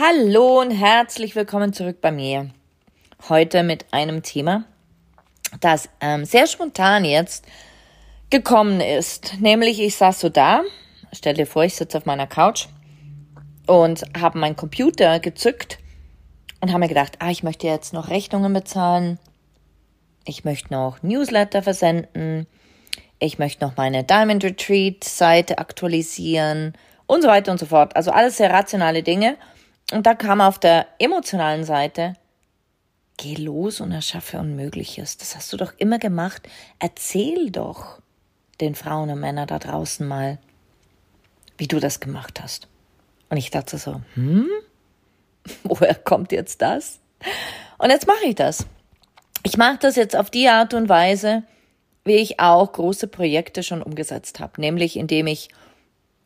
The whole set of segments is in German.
Hallo und herzlich willkommen zurück bei mir. Heute mit einem Thema, das ähm, sehr spontan jetzt gekommen ist. Nämlich, ich saß so da, stell dir vor, ich sitze auf meiner Couch und habe meinen Computer gezückt und habe mir gedacht, ah, ich möchte jetzt noch Rechnungen bezahlen, ich möchte noch Newsletter versenden, ich möchte noch meine Diamond Retreat Seite aktualisieren und so weiter und so fort. Also alles sehr rationale Dinge. Und da kam auf der emotionalen Seite, geh los und erschaffe Unmögliches. Das hast du doch immer gemacht. Erzähl doch den Frauen und Männern da draußen mal, wie du das gemacht hast. Und ich dachte so, hm? Woher kommt jetzt das? Und jetzt mache ich das. Ich mache das jetzt auf die Art und Weise, wie ich auch große Projekte schon umgesetzt habe, nämlich indem ich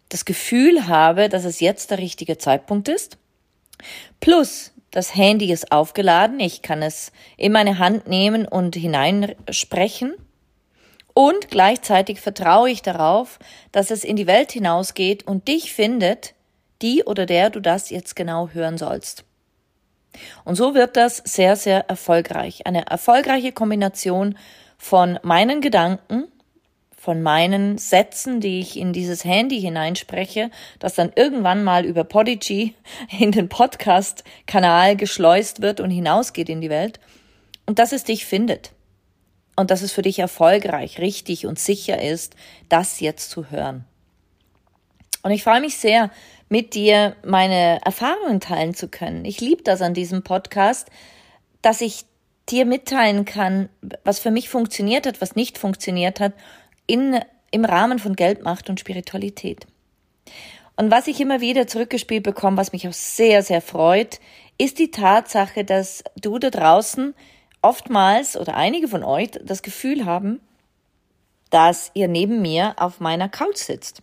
das Gefühl habe, dass es jetzt der richtige Zeitpunkt ist Plus, das Handy ist aufgeladen, ich kann es in meine Hand nehmen und hineinsprechen. Und gleichzeitig vertraue ich darauf, dass es in die Welt hinausgeht und dich findet, die oder der du das jetzt genau hören sollst. Und so wird das sehr, sehr erfolgreich. Eine erfolgreiche Kombination von meinen Gedanken, von meinen Sätzen, die ich in dieses Handy hineinspreche, das dann irgendwann mal über Podigy in den Podcast-Kanal geschleust wird und hinausgeht in die Welt und dass es dich findet und dass es für dich erfolgreich, richtig und sicher ist, das jetzt zu hören. Und ich freue mich sehr, mit dir meine Erfahrungen teilen zu können. Ich liebe das an diesem Podcast, dass ich dir mitteilen kann, was für mich funktioniert hat, was nicht funktioniert hat in, im Rahmen von Geldmacht und Spiritualität. Und was ich immer wieder zurückgespielt bekomme, was mich auch sehr, sehr freut, ist die Tatsache, dass du da draußen oftmals oder einige von euch das Gefühl haben, dass ihr neben mir auf meiner Couch sitzt.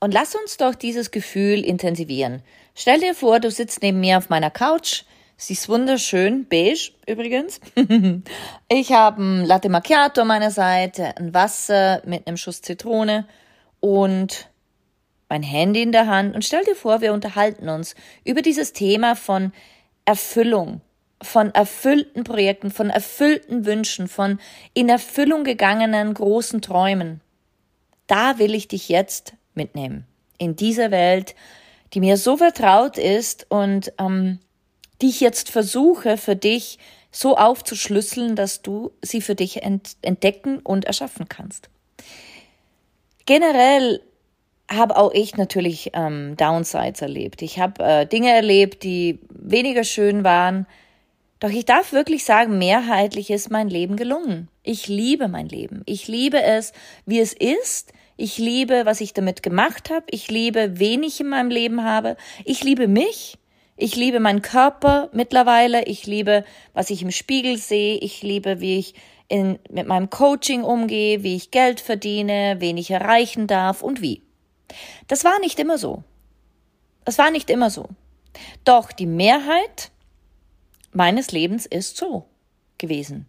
Und lass uns doch dieses Gefühl intensivieren. Stell dir vor, du sitzt neben mir auf meiner Couch, Sie ist wunderschön, beige übrigens. ich habe ein Latte Macchiato an meiner Seite, ein Wasser mit einem Schuss Zitrone und mein Handy in der Hand. Und stell dir vor, wir unterhalten uns über dieses Thema von Erfüllung, von erfüllten Projekten, von erfüllten Wünschen, von in Erfüllung gegangenen großen Träumen. Da will ich dich jetzt mitnehmen. In dieser Welt, die mir so vertraut ist und ähm, die ich jetzt versuche für dich so aufzuschlüsseln, dass du sie für dich entdecken und erschaffen kannst. Generell habe auch ich natürlich ähm, Downsides erlebt. Ich habe äh, Dinge erlebt, die weniger schön waren. Doch ich darf wirklich sagen, mehrheitlich ist mein Leben gelungen. Ich liebe mein Leben. Ich liebe es, wie es ist. Ich liebe, was ich damit gemacht habe. Ich liebe, wen ich in meinem Leben habe. Ich liebe mich. Ich liebe meinen Körper mittlerweile. Ich liebe, was ich im Spiegel sehe. Ich liebe, wie ich in, mit meinem Coaching umgehe, wie ich Geld verdiene, wen ich erreichen darf und wie. Das war nicht immer so. Das war nicht immer so. Doch die Mehrheit meines Lebens ist so gewesen.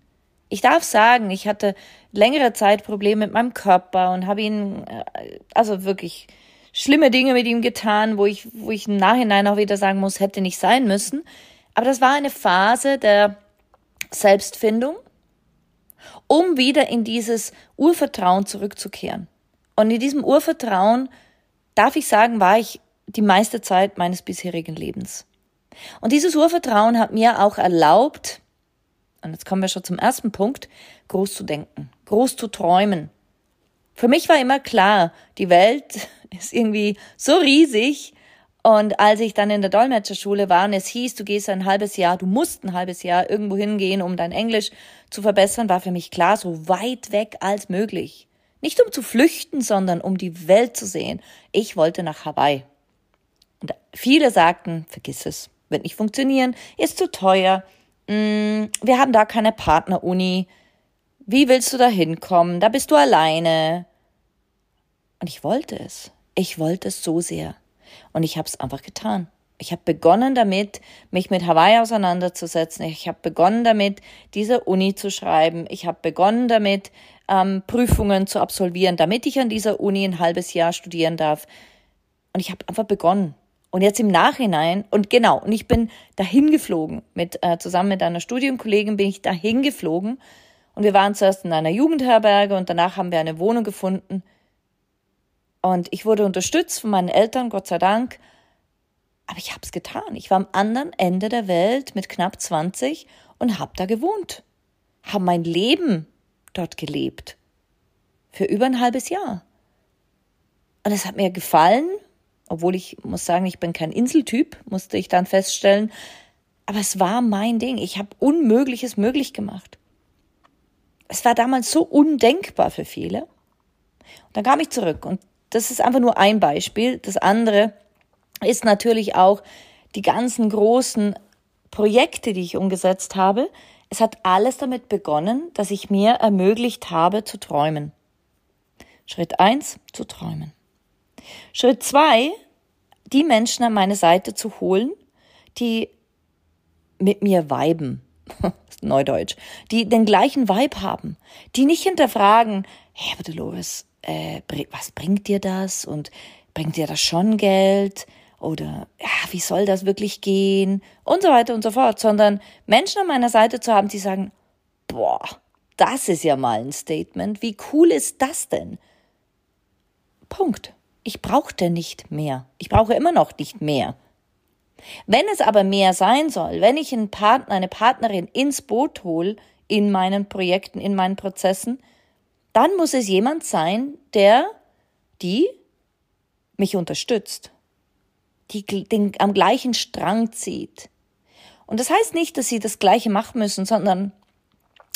Ich darf sagen, ich hatte längere Zeit Probleme mit meinem Körper und habe ihn, äh, also wirklich schlimme Dinge mit ihm getan, wo ich, wo ich im Nachhinein auch wieder sagen muss, hätte nicht sein müssen. Aber das war eine Phase der Selbstfindung, um wieder in dieses Urvertrauen zurückzukehren. Und in diesem Urvertrauen, darf ich sagen, war ich die meiste Zeit meines bisherigen Lebens. Und dieses Urvertrauen hat mir auch erlaubt, und jetzt kommen wir schon zum ersten Punkt, groß zu denken, groß zu träumen. Für mich war immer klar, die Welt ist irgendwie so riesig. Und als ich dann in der Dolmetscherschule war und es hieß, du gehst ein halbes Jahr, du musst ein halbes Jahr irgendwo hingehen, um dein Englisch zu verbessern, war für mich klar, so weit weg als möglich. Nicht um zu flüchten, sondern um die Welt zu sehen. Ich wollte nach Hawaii. Und viele sagten, vergiss es, wird nicht funktionieren, ist zu teuer, mm, wir haben da keine Partneruni, wie willst du da hinkommen? Da bist du alleine. Und ich wollte es. Ich wollte es so sehr. Und ich habe es einfach getan. Ich habe begonnen damit, mich mit Hawaii auseinanderzusetzen. Ich habe begonnen damit, diese Uni zu schreiben. Ich habe begonnen damit, ähm, Prüfungen zu absolvieren, damit ich an dieser Uni ein halbes Jahr studieren darf. Und ich habe einfach begonnen. Und jetzt im Nachhinein, und genau, und ich bin dahin geflogen, mit, äh, zusammen mit einer Studienkollegin bin ich dahin geflogen und wir waren zuerst in einer Jugendherberge und danach haben wir eine Wohnung gefunden. Und ich wurde unterstützt von meinen Eltern, Gott sei Dank. Aber ich habe es getan. Ich war am anderen Ende der Welt mit knapp 20 und habe da gewohnt. Habe mein Leben dort gelebt. Für über ein halbes Jahr. Und es hat mir gefallen, obwohl ich muss sagen, ich bin kein Inseltyp, musste ich dann feststellen. Aber es war mein Ding. Ich habe Unmögliches möglich gemacht es war damals so undenkbar für viele. Und dann kam ich zurück und das ist einfach nur ein Beispiel. Das andere ist natürlich auch die ganzen großen Projekte, die ich umgesetzt habe. Es hat alles damit begonnen, dass ich mir ermöglicht habe zu träumen. Schritt eins zu träumen. Schritt zwei die Menschen an meine Seite zu holen, die mit mir weiben, Neudeutsch, die den gleichen Vibe haben, die nicht hinterfragen, hey, aber Dolores, äh, was bringt dir das und bringt dir das schon Geld oder ja, wie soll das wirklich gehen und so weiter und so fort, sondern Menschen an meiner Seite zu haben, die sagen, boah, das ist ja mal ein Statement, wie cool ist das denn? Punkt. Ich brauchte nicht mehr. Ich brauche immer noch nicht mehr. Wenn es aber mehr sein soll, wenn ich einen Partner, eine Partnerin ins Boot hole, in meinen Projekten, in meinen Prozessen, dann muss es jemand sein, der, die mich unterstützt, die den, am gleichen Strang zieht. Und das heißt nicht, dass sie das Gleiche machen müssen, sondern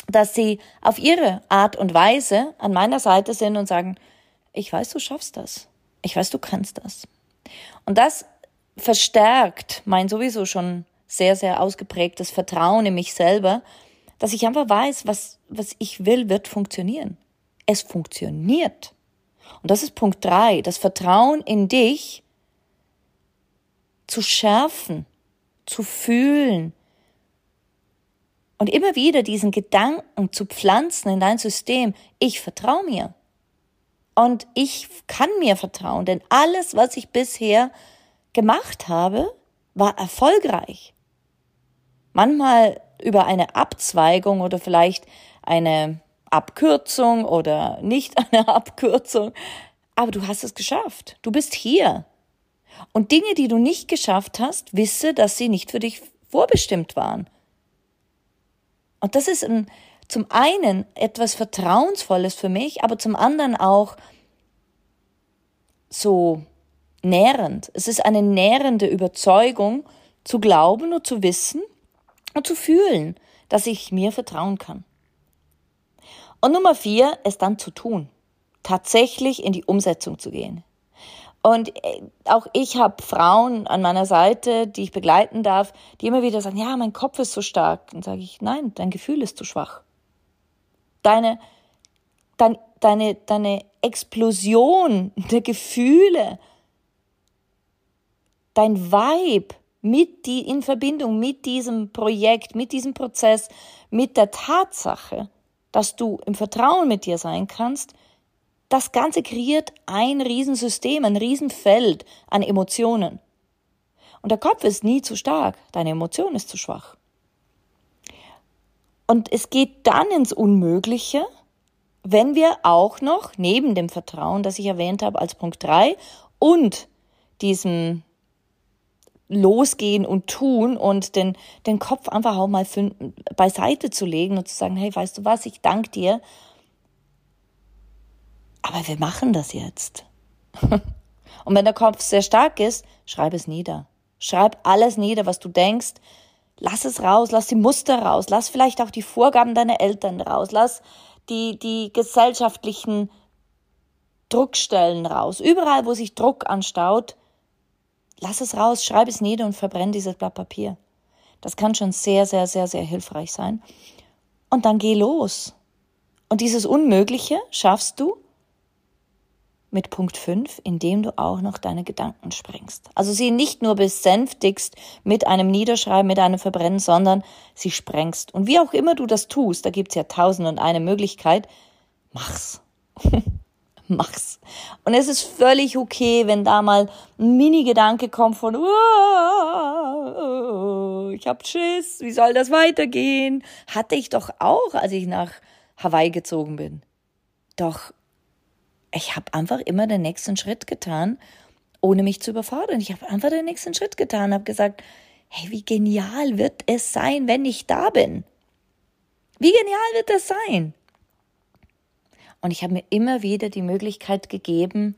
dass sie auf ihre Art und Weise an meiner Seite sind und sagen, ich weiß, du schaffst das. Ich weiß, du kannst das. Und das verstärkt mein sowieso schon sehr, sehr ausgeprägtes Vertrauen in mich selber, dass ich einfach weiß, was, was ich will, wird funktionieren. Es funktioniert. Und das ist Punkt drei, das Vertrauen in dich zu schärfen, zu fühlen und immer wieder diesen Gedanken zu pflanzen in dein System. Ich vertraue mir. Und ich kann mir vertrauen, denn alles, was ich bisher gemacht habe, war erfolgreich. Manchmal über eine Abzweigung oder vielleicht eine Abkürzung oder nicht eine Abkürzung, aber du hast es geschafft. Du bist hier. Und Dinge, die du nicht geschafft hast, wisse, dass sie nicht für dich vorbestimmt waren. Und das ist ein, zum einen etwas Vertrauensvolles für mich, aber zum anderen auch so nährend. Es ist eine nährende Überzeugung, zu glauben und zu wissen und zu fühlen, dass ich mir vertrauen kann. Und Nummer vier, es dann zu tun. Tatsächlich in die Umsetzung zu gehen. Und äh, auch ich habe Frauen an meiner Seite, die ich begleiten darf, die immer wieder sagen, ja, mein Kopf ist so stark. Dann sage ich, nein, dein Gefühl ist zu schwach. Deine, dein, deine, deine Explosion der Gefühle dein Vibe mit die, in Verbindung mit diesem Projekt, mit diesem Prozess, mit der Tatsache, dass du im Vertrauen mit dir sein kannst, das Ganze kreiert ein Riesensystem, ein Riesenfeld an Emotionen. Und der Kopf ist nie zu stark, deine Emotion ist zu schwach. Und es geht dann ins Unmögliche, wenn wir auch noch neben dem Vertrauen, das ich erwähnt habe als Punkt drei und diesem losgehen und tun und den, den Kopf einfach auch mal für, beiseite zu legen und zu sagen, hey, weißt du was, ich danke dir. Aber wir machen das jetzt. und wenn der Kopf sehr stark ist, schreib es nieder. Schreib alles nieder, was du denkst. Lass es raus, lass die Muster raus, lass vielleicht auch die Vorgaben deiner Eltern raus, lass die, die gesellschaftlichen Druckstellen raus. Überall, wo sich Druck anstaut, lass es raus, schreib es nieder und verbrenn dieses Blatt Papier. Das kann schon sehr, sehr, sehr, sehr hilfreich sein. Und dann geh los. Und dieses Unmögliche schaffst du mit Punkt 5, indem du auch noch deine Gedanken sprengst. Also sie nicht nur besänftigst mit einem Niederschreiben, mit einem Verbrennen, sondern sie sprengst. Und wie auch immer du das tust, da gibt's ja tausend und eine Möglichkeit, mach's. mach's. Und es ist völlig okay, wenn da mal ein Mini-Gedanke kommt von, ich hab Schiss, wie soll das weitergehen? Hatte ich doch auch, als ich nach Hawaii gezogen bin. Doch ich habe einfach immer den nächsten Schritt getan, ohne mich zu überfordern. Ich habe einfach den nächsten Schritt getan, habe gesagt, hey, wie genial wird es sein, wenn ich da bin? Wie genial wird es sein? Und ich habe mir immer wieder die Möglichkeit gegeben,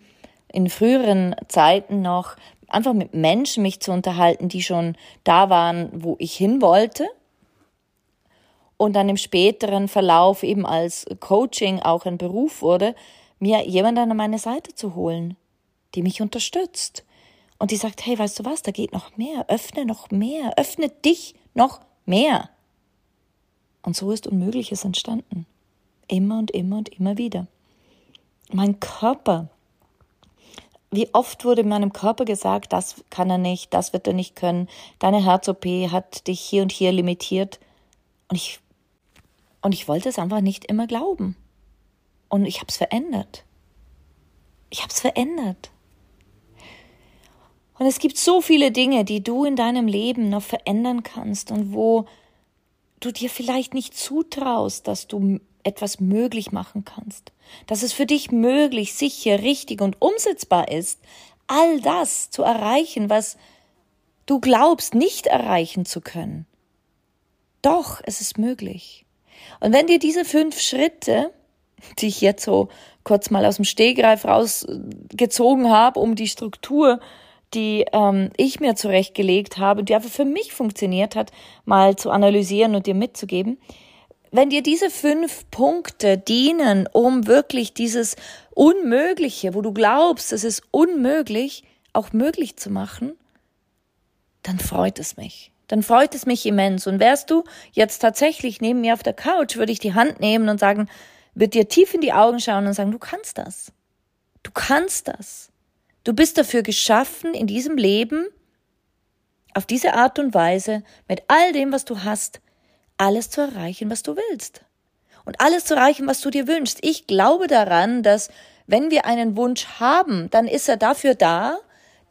in früheren Zeiten noch einfach mit Menschen mich zu unterhalten, die schon da waren, wo ich hin wollte. Und dann im späteren Verlauf eben als Coaching auch ein Beruf wurde, mir jemanden an meine Seite zu holen, die mich unterstützt und die sagt, hey, weißt du was, da geht noch mehr, öffne noch mehr, öffne dich noch mehr. Und so ist Unmögliches entstanden. Immer und immer und immer wieder. Mein Körper. Wie oft wurde meinem Körper gesagt, das kann er nicht, das wird er nicht können, deine Herz-OP hat dich hier und hier limitiert. Und ich, und ich wollte es einfach nicht immer glauben. Und ich habe es verändert. Ich habe es verändert. Und es gibt so viele Dinge, die du in deinem Leben noch verändern kannst und wo du dir vielleicht nicht zutraust, dass du etwas möglich machen kannst, dass es für dich möglich, sicher, richtig und umsetzbar ist, all das zu erreichen, was du glaubst nicht erreichen zu können. Doch, es ist möglich. Und wenn dir diese fünf Schritte die ich jetzt so kurz mal aus dem Stehgreif rausgezogen habe, um die Struktur, die ähm, ich mir zurechtgelegt habe, die einfach für mich funktioniert hat, mal zu analysieren und dir mitzugeben. Wenn dir diese fünf Punkte dienen, um wirklich dieses Unmögliche, wo du glaubst, es ist unmöglich, auch möglich zu machen, dann freut es mich. Dann freut es mich immens. Und wärst du jetzt tatsächlich neben mir auf der Couch, würde ich die Hand nehmen und sagen, wird dir tief in die Augen schauen und sagen, du kannst das. Du kannst das. Du bist dafür geschaffen, in diesem Leben auf diese Art und Weise, mit all dem, was du hast, alles zu erreichen, was du willst. Und alles zu erreichen, was du dir wünschst. Ich glaube daran, dass wenn wir einen Wunsch haben, dann ist er dafür da,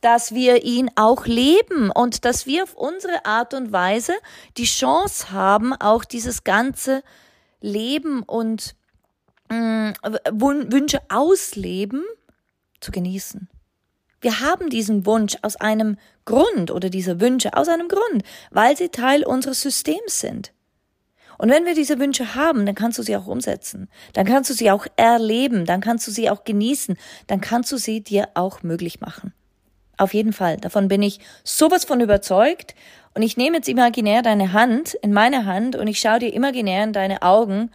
dass wir ihn auch leben und dass wir auf unsere Art und Weise die Chance haben, auch dieses ganze Leben und äh, Wünsche ausleben, zu genießen. Wir haben diesen Wunsch aus einem Grund oder diese Wünsche aus einem Grund, weil sie Teil unseres Systems sind. Und wenn wir diese Wünsche haben, dann kannst du sie auch umsetzen. Dann kannst du sie auch erleben. Dann kannst du sie auch genießen. Dann kannst du sie dir auch möglich machen. Auf jeden Fall. Davon bin ich sowas von überzeugt. Und ich nehme jetzt imaginär deine Hand in meine Hand und ich schaue dir imaginär in deine Augen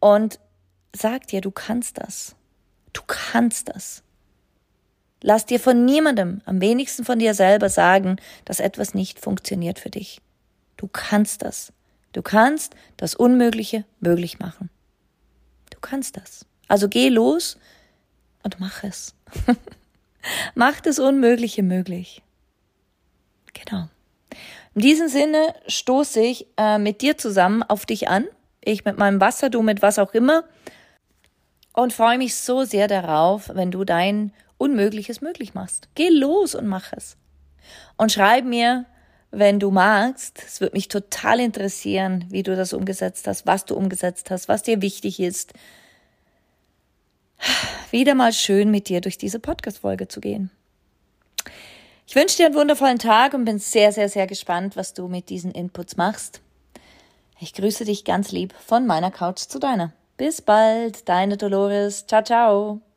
und sag dir, du kannst das. Du kannst das. Lass dir von niemandem, am wenigsten von dir selber sagen, dass etwas nicht funktioniert für dich. Du kannst das. Du kannst das Unmögliche möglich machen. Du kannst das. Also geh los und mach es. mach das Unmögliche möglich. Genau. In diesem Sinne stoße ich äh, mit dir zusammen auf dich an. Ich mit meinem Wasser, du mit was auch immer und freue mich so sehr darauf, wenn du dein Unmögliches möglich machst. Geh los und mach es. Und schreib mir, wenn du magst. Es würde mich total interessieren, wie du das umgesetzt hast, was du umgesetzt hast, was dir wichtig ist. Wieder mal schön mit dir durch diese Podcast-Folge zu gehen. Ich wünsche dir einen wundervollen Tag und bin sehr, sehr, sehr gespannt, was du mit diesen Inputs machst. Ich grüße dich ganz lieb von meiner Couch zu deiner. Bis bald, deine Dolores. Ciao, ciao.